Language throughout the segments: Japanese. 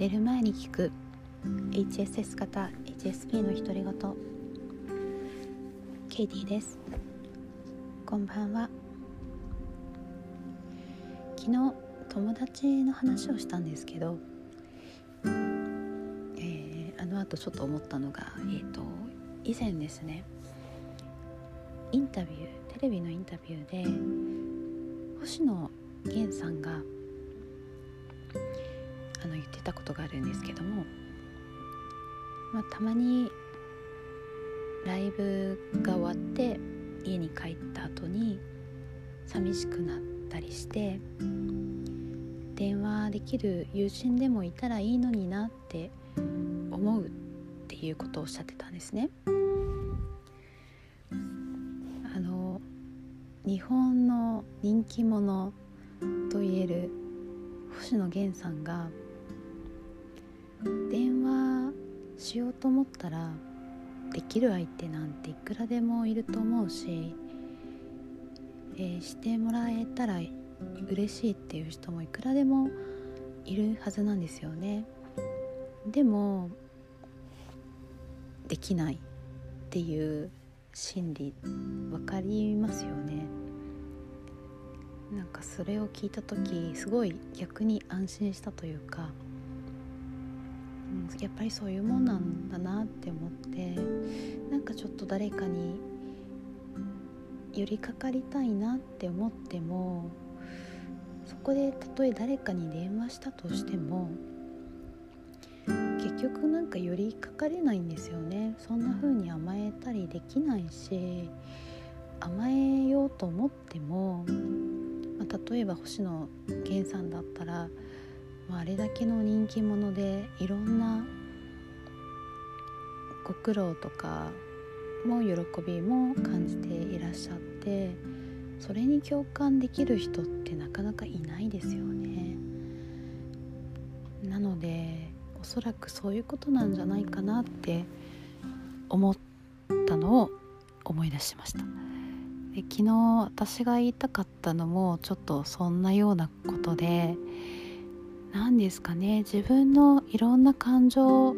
寝る前に聞く。HSS 型 HSP の独り言。ケイティです。こんばんは。昨日友達の話をしたんですけど、えー、あの後ちょっと思ったのが、えーと、以前ですねインタビューテレビのインタビューで星野源さんがの言ってたことがあるんですけども、まあ、たまにライブが終わって家に帰った後に寂しくなったりして電話できる友人でもいたらいいのになって思うっていうことをおっしゃってたんですね。あの日本の人気者といえる星野源さんが電話しようと思ったらできる相手なんていくらでもいると思うし、えー、してもらえたら嬉しいっていう人もいくらでもいるはずなんですよね。でもできないっていう心理分かりますよね。なんかそれを聞いた時すごい逆に安心したというかやっぱりそういうもんなんだなって思ってなんかちょっと誰かに寄りかかりたいなって思ってもそこでたとえ誰かに電話したとしても結局なんか寄りかかれないんですよね。そんな風に甘えたりできないし甘えようと思っても、まあ、例えば星野源さんだったらまあ、あれだけの人気者でいろんなご苦労とかも喜びも感じていらっしゃってそれに共感できる人ってなかなかいないですよね。なのでおそらくそういうことなんじゃないかなって思ったのを思い出しました。で昨日私が言いたかったのもちょっとそんなようなことで何ですかね自分のいろんな感情を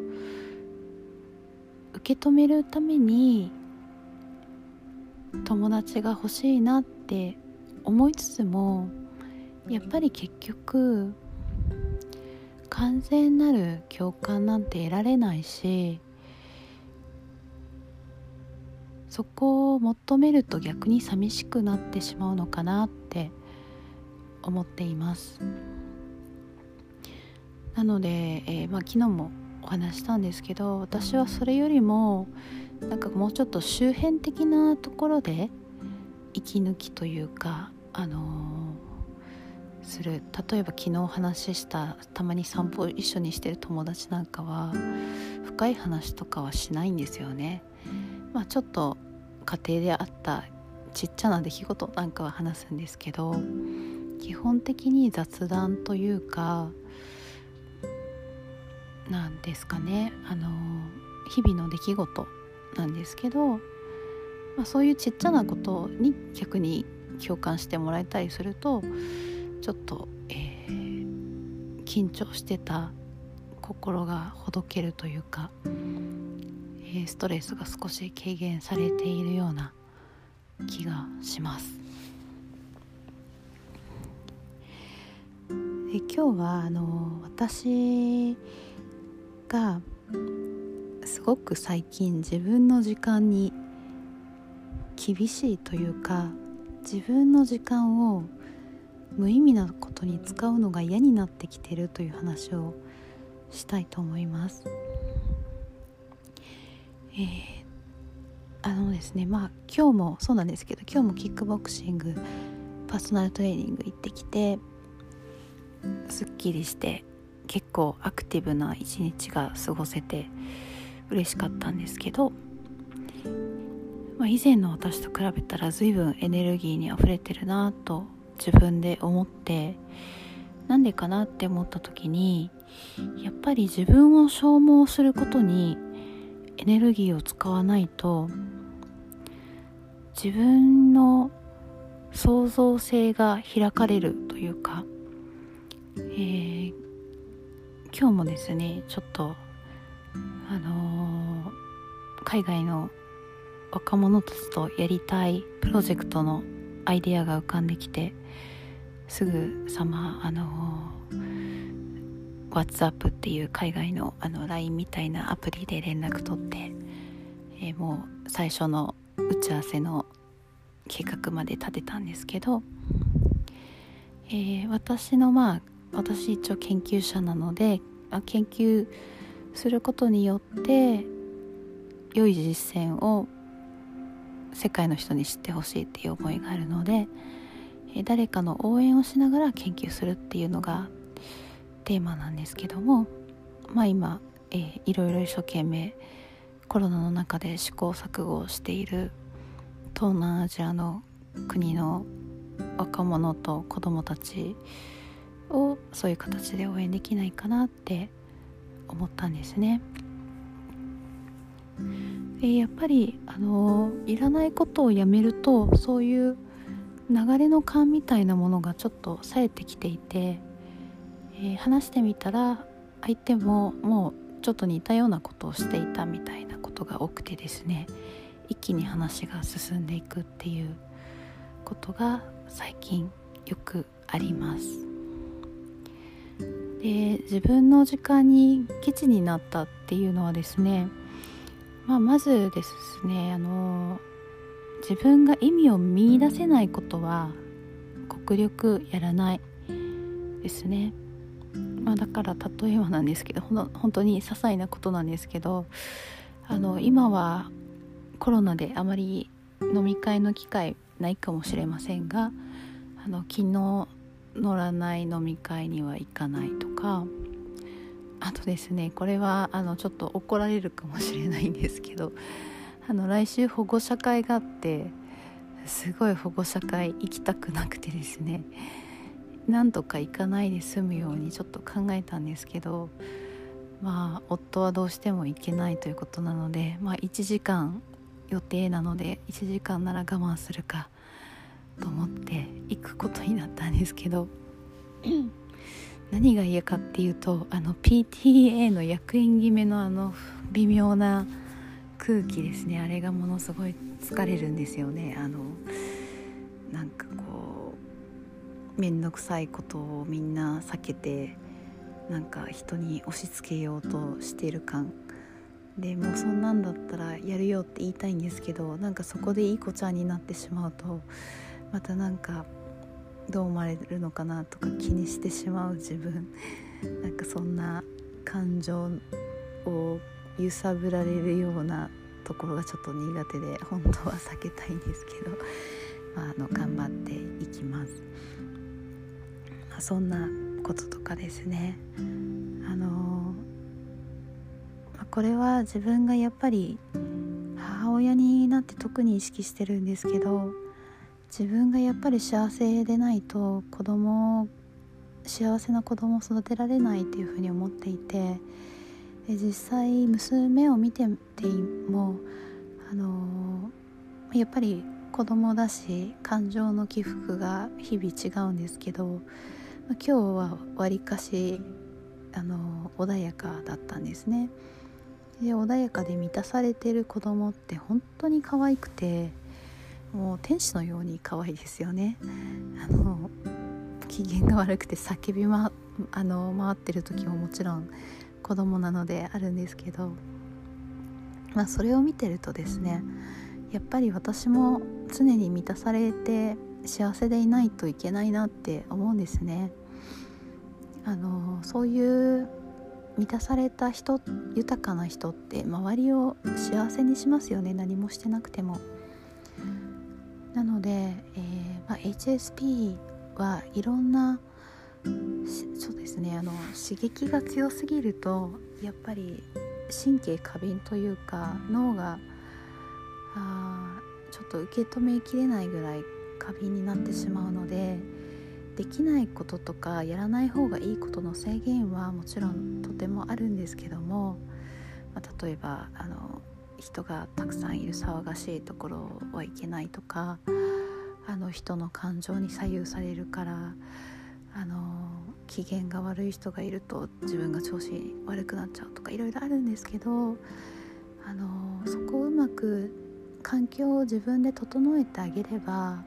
受け止めるために友達が欲しいなって思いつつもやっぱり結局完全なる共感なんて得られないしそこを求めると逆に寂しくなってしまうのかなって思っています。なので、えー、まあ、昨日もお話したんですけど私はそれよりもなんかもうちょっと周辺的なところで息抜きというかあのー、する例えば昨日お話ししたたまに散歩一緒にしてる友達なんかは深い話とかはしないんですよね。まあ、ちょっと家庭であったちっちゃな出来事なんかは話すんですけど基本的に雑談というかなんですかねあの日々の出来事なんですけど、まあ、そういうちっちゃなことに逆に共感してもらえたりするとちょっと、えー、緊張してた心がほどけるというか、えー、ストレスが少し軽減されているような気がします。で今日はあの私がすごく最近自分の時間に厳しいというか自分の時間を無意味なことに使うのが嫌になってきてるという話をしたいと思います。えー、あのですねまあ今日もそうなんですけど今日もキックボクシングパーソナルトレーニング行ってきてすっきりして結構アクティブな一日が過ごせて嬉しかったんですけど、まあ、以前の私と比べたら随分エネルギーにあふれてるなと自分で思ってなんでかなって思った時にやっぱり自分を消耗することにエネルギーを使わないと自分の創造性が開かれるというか、えー、今日もですねちょっとあのー、海外の若者たちとやりたいプロジェクトのアイデアが浮かんできてすぐさまあの WhatsApp っていう海外のあの LINE みたいなアプリで連絡取って、えー、もう最初の打ち合わせの計画まで立てたんですけど、えー、私のまあ私一応研究者なので研究することによって良い実践を世界の人に知ってほしいっていう思いがあるので誰かの応援をしながら研究するっていうのがテーマなんですけどもまあ今、えー、いろいろ一生懸命コロナの中で試行錯誤をしている東南アジアの国の若者と子どもたちをそういう形で応援できないかなって思ったんですね。でやっぱりあのいらないことをやめるとそういう流れの感みたいなものがちょっと冴えてきていて、えー、話してみたら相手ももうちょっと似たようなことをしていたみたいなことが多くてですね一気に話が進んでいくっていうことが最近よくあります。で自分の時間に基地になったっていうのはですねまあ、まずですねあの自分が意味を見いだせないことは極力やらないですね、まあ、だから例えばなんですけど本当に些細なことなんですけどあの今はコロナであまり飲み会の機会ないかもしれませんがあの昨日乗らない飲み会には行かないとか。あとですねこれはあのちょっと怒られるかもしれないんですけど。あの来週保護者会があってすごい保護者会行きたくなくてですね。なんとか行かないで済むようにちょっと考えたんですけど。まあ夫はどうしても行けないということなのでまあ1時間予定なので1時間なら我慢するか。と思って行くことになったんですけど何が嫌かっていうとあの PTA の役員決めのあの微妙な空気ですね。あれがものすごい疲れるんですよね。あのなんかこう面倒くさいことをみんな避けてなんか人に押し付けようとしてる感。でもうそんなんだったらやるよって言いたいんですけどなんかそこでいい子ちゃんになってしまうとまたなんかどう思われるのかなとか気にしてしまう自分。なんかそんな感情を揺さぶられるようなところがちょっと苦手で本当は避けたいんですけど、まあ、あの頑張っていきます、まあ、そんなこととかですね。あの、まあ、これは自分がやっぱり母親になって特に意識してるんですけど自分がやっぱり幸せでないと子供幸せな子供を育てられないっていうふうに思っていてで実際娘を見ててもあのやっぱり子供だし感情の起伏が日々違うんですけど、今日はわりかしあの穏やかだったんですね。で穏やかで満たされてる子供って本当に可愛くてもう天使のように可愛いですよねあの機嫌が悪くて叫び、ま、あの回ってる時ももちろん子供なのであるんですけど、まあ、それを見てるとですねやっぱり私も常に満たされて幸せでいないといけないなって思うんですね。あのそういう満たされた人豊かな人って周りを幸せにしますよね何もしてなくても。なので、えーまあ、HSP はいろんなそうですねあの刺激が強すぎるとやっぱり神経過敏というか脳があちょっと受け止めきれないぐらい過敏になってしまうのでできないこととかやらない方がいいことの制限はもちろんとてもあるんですけども、まあ、例えばあの人がたくさんいる騒がしいところはいけないとかあの人の感情に左右されるからあの機嫌が悪い人がいると自分が調子悪くなっちゃうとかいろいろあるんですけどあのそこをうまく環境を自分で整えてあげれば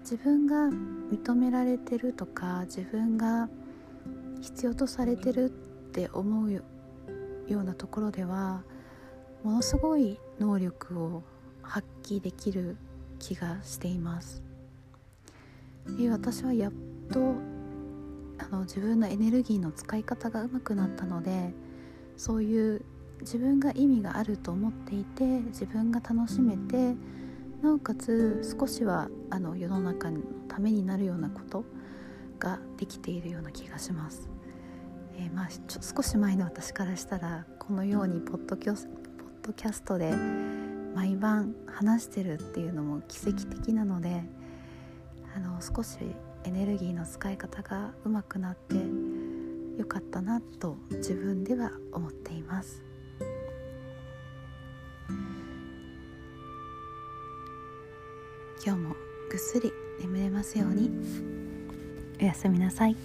自分が認められてるとか自分が必要とされてるって思うようなところではものすごい能力を発揮できる気がしていますで私はやっとあの自分のエネルギーの使い方がうまくなったのでそういう自分が意味があると思っていて自分が楽しめてなおかつ少しはあの世の中のためになるようなことができているような気がします。えー、まあ、ちょ少し前の私からしたらこのようにポッドキャスドキャストで毎晩話してるっていうのも奇跡的なのであの少しエネルギーの使い方がうまくなってよかったなと自分では思っています。今日もぐっすり眠れますようにおやすみなさい。